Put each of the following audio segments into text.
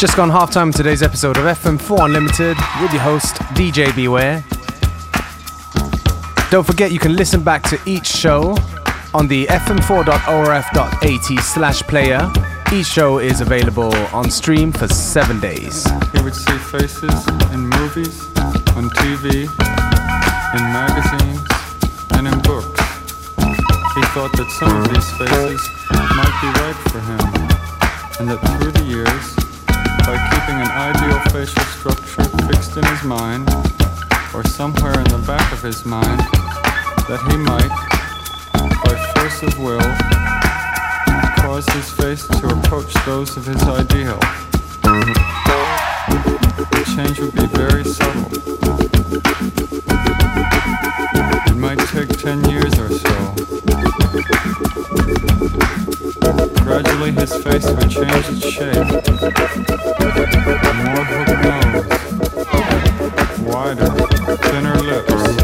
Just gone half halftime today's episode of FM4 Unlimited with your host, DJ Beware. Don't forget you can listen back to each show on the fm4.orf.at slash player. Each show is available on stream for seven days. He would see faces in movies, on TV, in magazines, and in books. He thought that some of these faces might be right for him, and that through the years, an ideal facial structure fixed in his mind, or somewhere in the back of his mind, that he might, by force of will, cause his face to approach those of his ideal. The change would be very subtle. It might take 10 years or so. Gradually his face would change its shape. More hook nose, wider, thinner lips,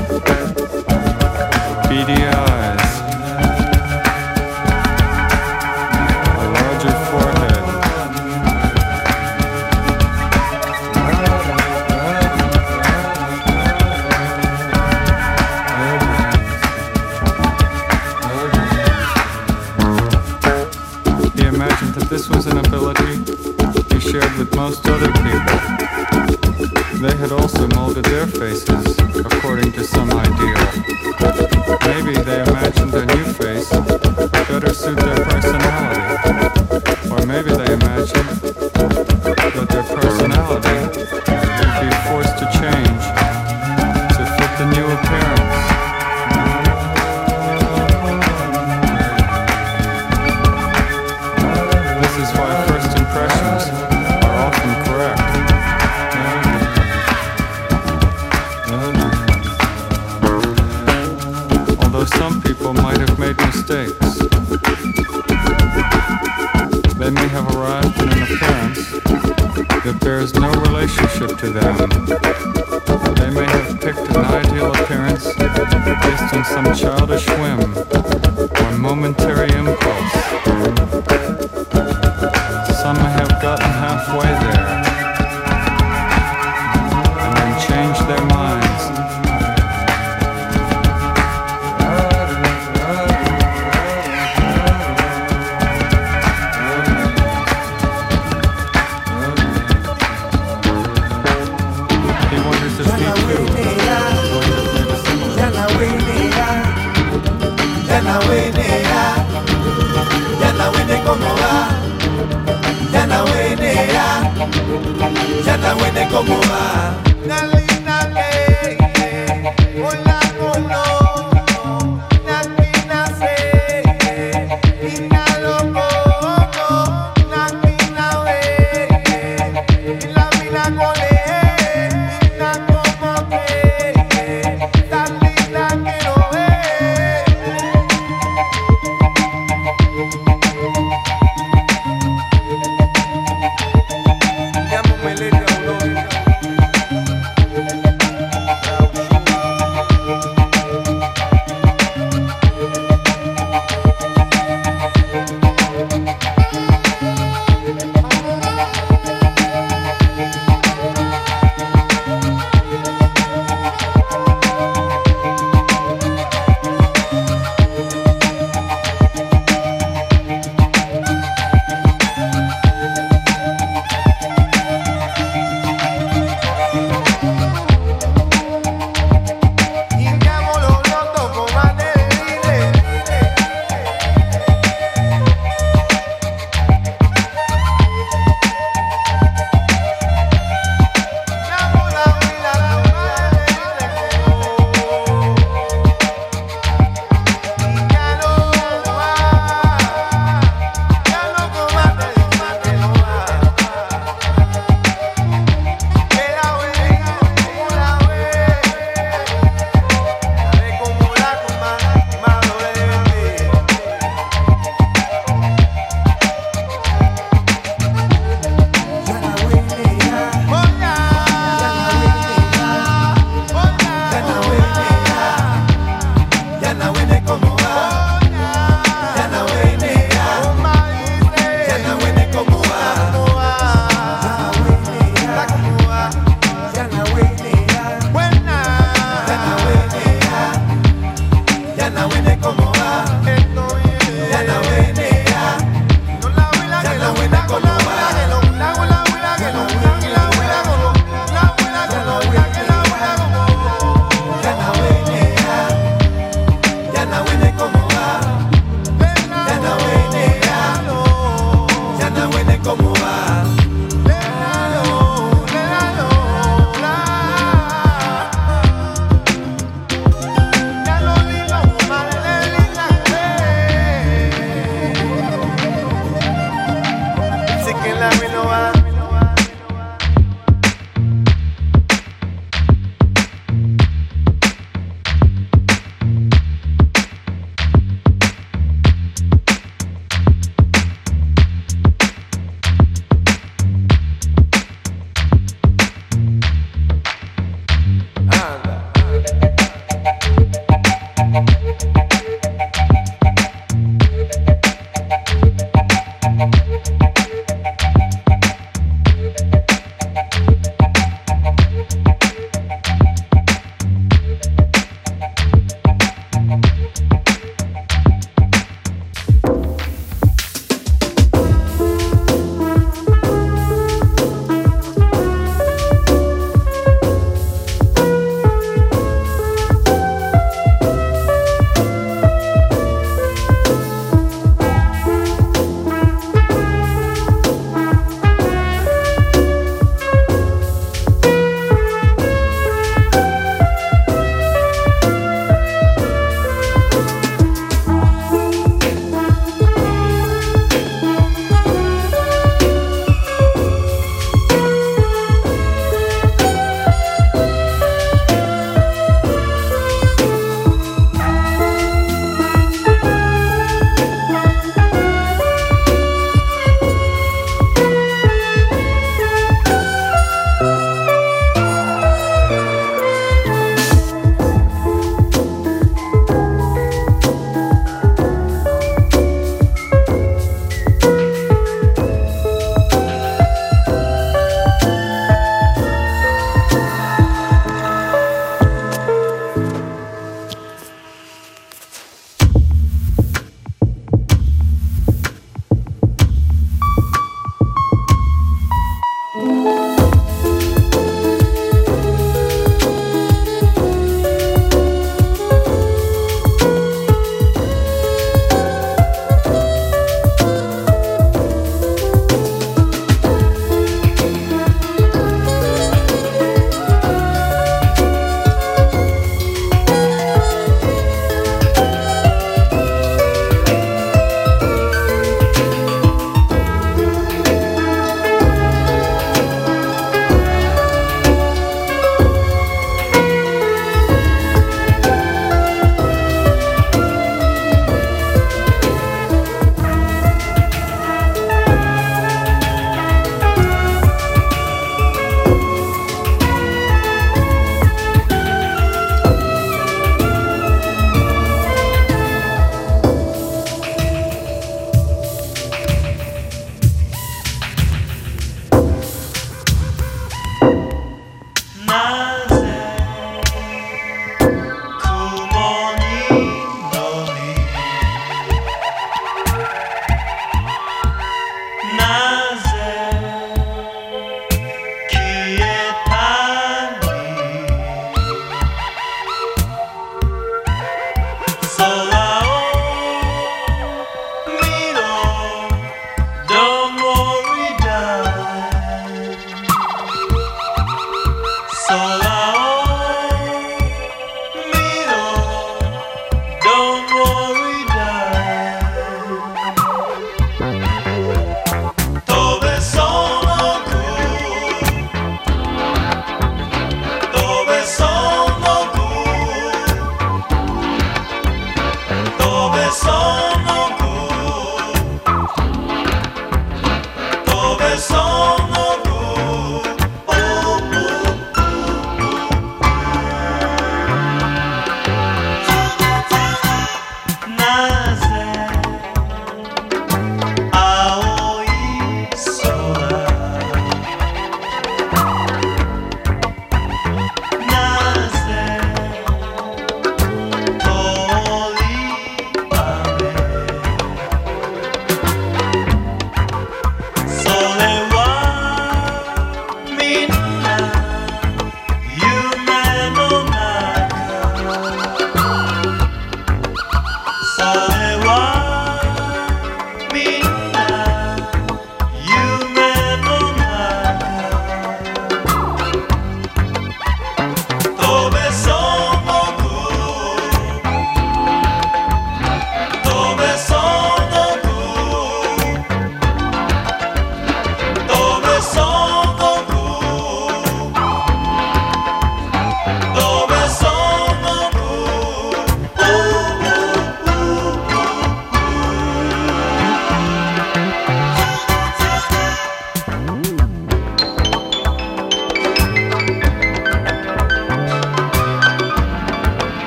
Ya está buena como va. Dale.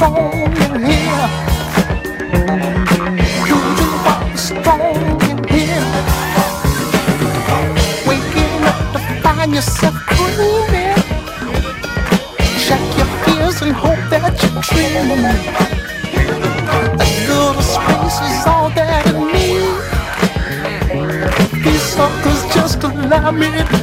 strong in here. Want strong in here? Waking up to find yourself dreaming. Check your fears and hope that you're dreaming. A little space is all that I need. These suckers just allow me.